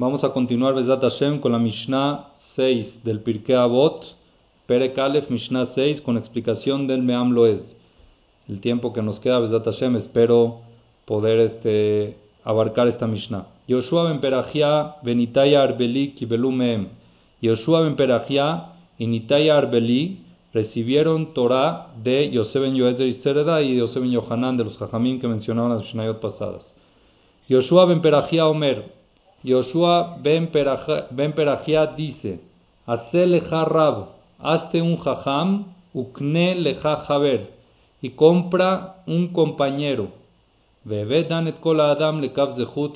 Vamos a continuar Besat Hashem con la Mishnah 6 del Pirkei Avot, Perek Aleph, Mishnah 6, con explicación del Meam Loez. El tiempo que nos queda Besat Hashem, espero poder este, abarcar esta Mishnah. Yoshua ben Perachia ben Itaya Arbeli kibelu meem. Yoshua ben Perachia y Nitaya Arbeli recibieron Torah de Yosef ben Yoez de Isereda y Yosef ben Yohanan de los Jajamim que mencionaron las Mishnayot pasadas. Yoshua ben Perachia Omer, Yoshua ben Perajia dice, Hace leja hazte un jajam, ukne leja javer, y compra un compañero. Bebe danet kola adam le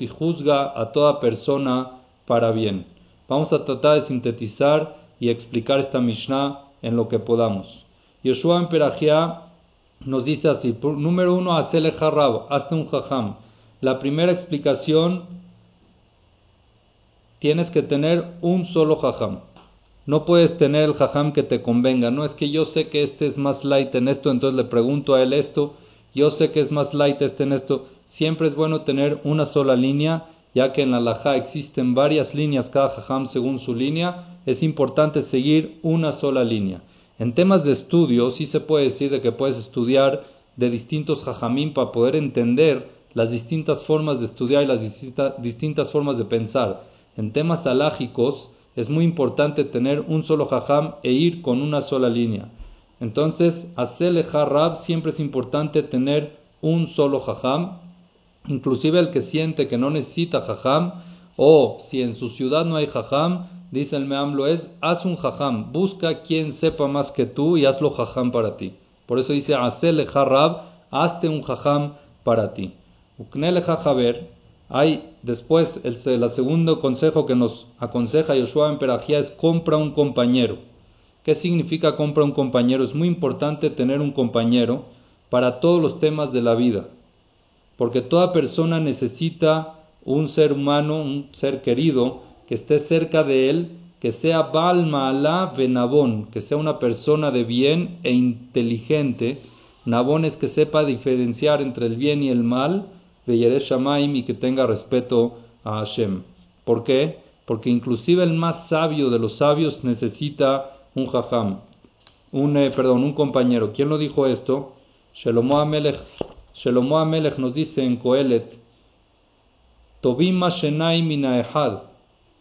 y juzga a toda persona para bien. Vamos a tratar de sintetizar y explicar esta Mishnah en lo que podamos. Yoshua ben Perajia nos dice así, número uno, hace leja hazte un jajam. La primera explicación tienes que tener un solo jajam. No puedes tener el jajam que te convenga. No es que yo sé que este es más light en esto, entonces le pregunto a él esto. Yo sé que es más light este en esto. Siempre es bueno tener una sola línea, ya que en la laja existen varias líneas, cada jajam según su línea. Es importante seguir una sola línea. En temas de estudio, sí se puede decir de que puedes estudiar de distintos jajamim para poder entender las distintas formas de estudiar y las distintas formas de pensar en temas alágicos es muy importante tener un solo jajam e ir con una sola línea. Entonces, hacerle jarrab siempre es importante tener un solo jajam, inclusive el que siente que no necesita jajam, o si en su ciudad no hay jajam, dice el meamlo es, haz un jajam, busca quien sepa más que tú y hazlo jajam para ti. Por eso dice, hacerle jarrab, hazte un jajam para ti. Uknele jajaber, hay después el, segundo consejo que nos aconseja Yoshua en Perajía es compra un compañero. ¿Qué significa compra un compañero? Es muy importante tener un compañero para todos los temas de la vida, porque toda persona necesita un ser humano, un ser querido, que esté cerca de él, que sea Balma Alá Benabón, que sea una persona de bien e inteligente. Nabón es que sepa diferenciar entre el bien y el mal, Shamaim y que tenga respeto a Hashem. ¿Por qué? Porque inclusive el más sabio de los sabios necesita un jajam, un, eh, perdón, un compañero. ¿Quién lo dijo esto? Shelomo Amelech, Shelomo Amelech nos dice en Coelet, Tobim Shenai Minaehad.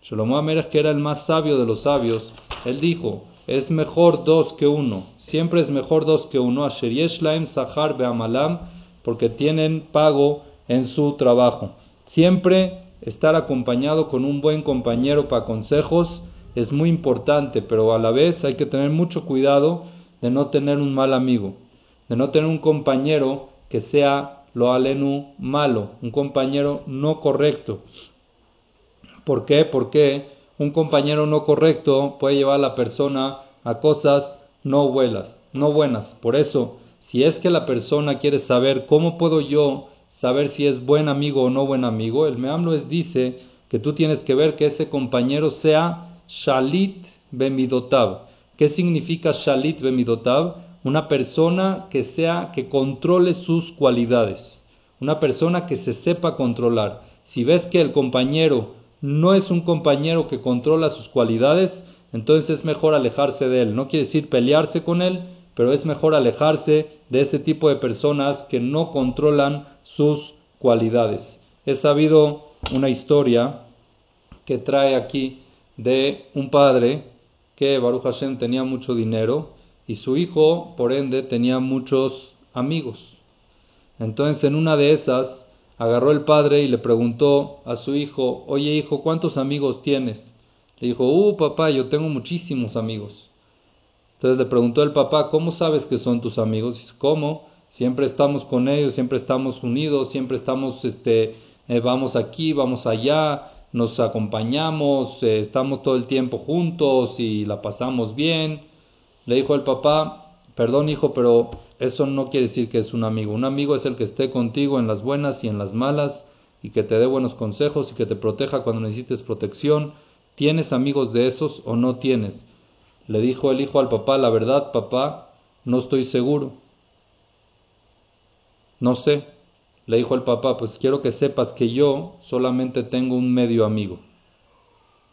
Shelomo Amelech, que era el más sabio de los sabios, él dijo, es mejor dos que uno, siempre es mejor dos que uno, Asher Yeshlaim Sahar Beamalam, porque tienen pago en su trabajo. Siempre estar acompañado con un buen compañero para consejos es muy importante, pero a la vez hay que tener mucho cuidado de no tener un mal amigo, de no tener un compañero que sea lo alenu malo, un compañero no correcto. ¿Por qué? Porque un compañero no correcto puede llevar a la persona a cosas no buenas, no buenas. Por eso, si es que la persona quiere saber cómo puedo yo saber si es buen amigo o no buen amigo, el Meamloes dice que tú tienes que ver que ese compañero sea Shalit Bemidotav. ¿Qué significa Shalit Bemidotav? Una persona que sea, que controle sus cualidades. Una persona que se sepa controlar. Si ves que el compañero no es un compañero que controla sus cualidades, entonces es mejor alejarse de él. No quiere decir pelearse con él, pero es mejor alejarse de ese tipo de personas que no controlan sus cualidades. He sabido una historia que trae aquí de un padre que Baruch Hashem tenía mucho dinero y su hijo, por ende, tenía muchos amigos. Entonces, en una de esas, agarró el padre y le preguntó a su hijo, oye hijo, ¿cuántos amigos tienes? Le dijo, uh, papá, yo tengo muchísimos amigos. Entonces le preguntó el papá, ¿cómo sabes que son tus amigos? Dice, ¿cómo? Siempre estamos con ellos, siempre estamos unidos, siempre estamos, este, eh, vamos aquí, vamos allá, nos acompañamos, eh, estamos todo el tiempo juntos y la pasamos bien. Le dijo el papá, perdón hijo, pero eso no quiere decir que es un amigo. Un amigo es el que esté contigo en las buenas y en las malas y que te dé buenos consejos y que te proteja cuando necesites protección. ¿Tienes amigos de esos o no tienes? Le dijo el hijo al papá, la verdad, papá, no estoy seguro. No sé, le dijo el papá, pues quiero que sepas que yo solamente tengo un medio amigo.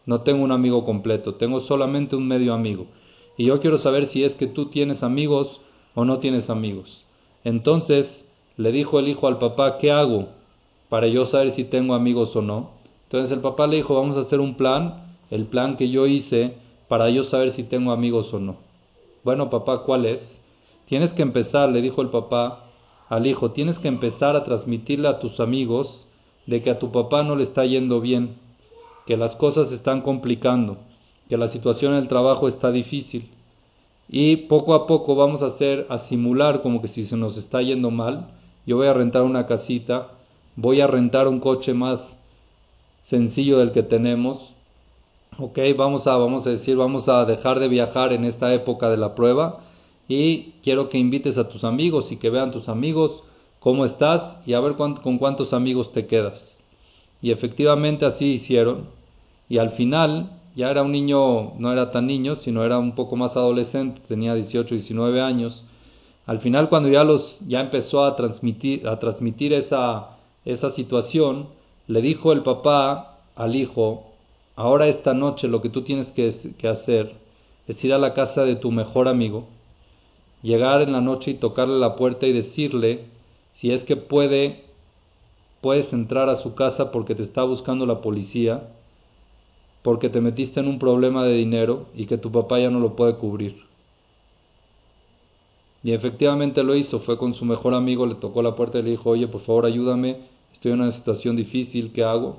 no tengo un amigo completo, tengo solamente un medio amigo. Y yo quiero saber si es que tú tienes amigos o no tienes amigos. Entonces le dijo el hijo al papá, ¿qué hago para yo saber si tengo amigos o no? Entonces el papá le dijo, vamos a hacer un plan, el plan que yo hice para yo saber si tengo amigos o no. Bueno, papá, ¿cuál es? Tienes que empezar, le dijo el papá al hijo, tienes que empezar a transmitirle a tus amigos de que a tu papá no le está yendo bien, que las cosas se están complicando, que la situación en el trabajo está difícil. Y poco a poco vamos a hacer, a simular como que si se nos está yendo mal, yo voy a rentar una casita, voy a rentar un coche más sencillo del que tenemos, ok, vamos a, vamos a decir, vamos a dejar de viajar en esta época de la prueba y quiero que invites a tus amigos y que vean tus amigos cómo estás y a ver con cuántos amigos te quedas. Y efectivamente así hicieron. Y al final ya era un niño, no era tan niño, sino era un poco más adolescente, tenía 18, 19 años. Al final cuando ya los ya empezó a transmitir a transmitir esa esa situación, le dijo el papá al hijo, ahora esta noche lo que tú tienes que, que hacer es ir a la casa de tu mejor amigo llegar en la noche y tocarle la puerta y decirle si es que puede puedes entrar a su casa porque te está buscando la policía, porque te metiste en un problema de dinero y que tu papá ya no lo puede cubrir. Y efectivamente lo hizo, fue con su mejor amigo, le tocó la puerta y le dijo, oye, por favor ayúdame, estoy en una situación difícil, ¿qué hago?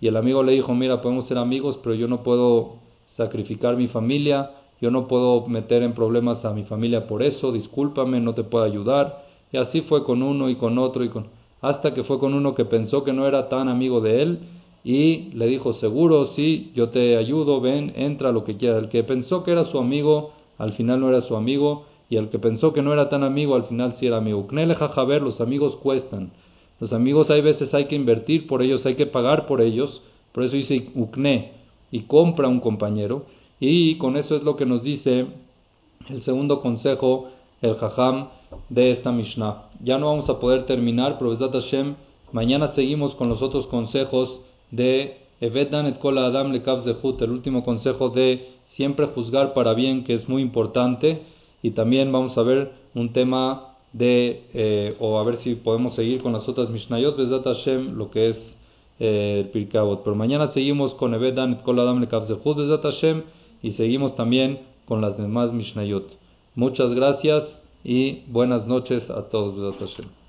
Y el amigo le dijo, mira, podemos ser amigos, pero yo no puedo sacrificar mi familia, yo no puedo meter en problemas a mi familia por eso, discúlpame, no te puedo ayudar. Y así fue con uno y con otro y con hasta que fue con uno que pensó que no era tan amigo de él y le dijo, seguro, sí, yo te ayudo, ven, entra, lo que quiera. El que pensó que era su amigo, al final no era su amigo, y el que pensó que no era tan amigo, al final sí era amigo. Knele ver, los amigos cuestan. Los amigos hay veces hay que invertir por ellos, hay que pagar por ellos, por eso dice ukne, y compra un compañero. Y con eso es lo que nos dice el segundo consejo, el jajam de esta Mishnah. Ya no vamos a poder terminar, pero Hashem, mañana seguimos con los otros consejos de Evedan et Kol Adam Zehut, el último consejo de siempre juzgar para bien, que es muy importante. Y también vamos a ver un tema de, eh, o a ver si podemos seguir con las otras Mishnayot, Bezat Hashem, lo que es eh, el Pirkabot. Pero mañana seguimos con Evedan et Kol Adam Zehut, Bezat Hashem y seguimos también con las demás Mishnayot. Muchas gracias y buenas noches a todos.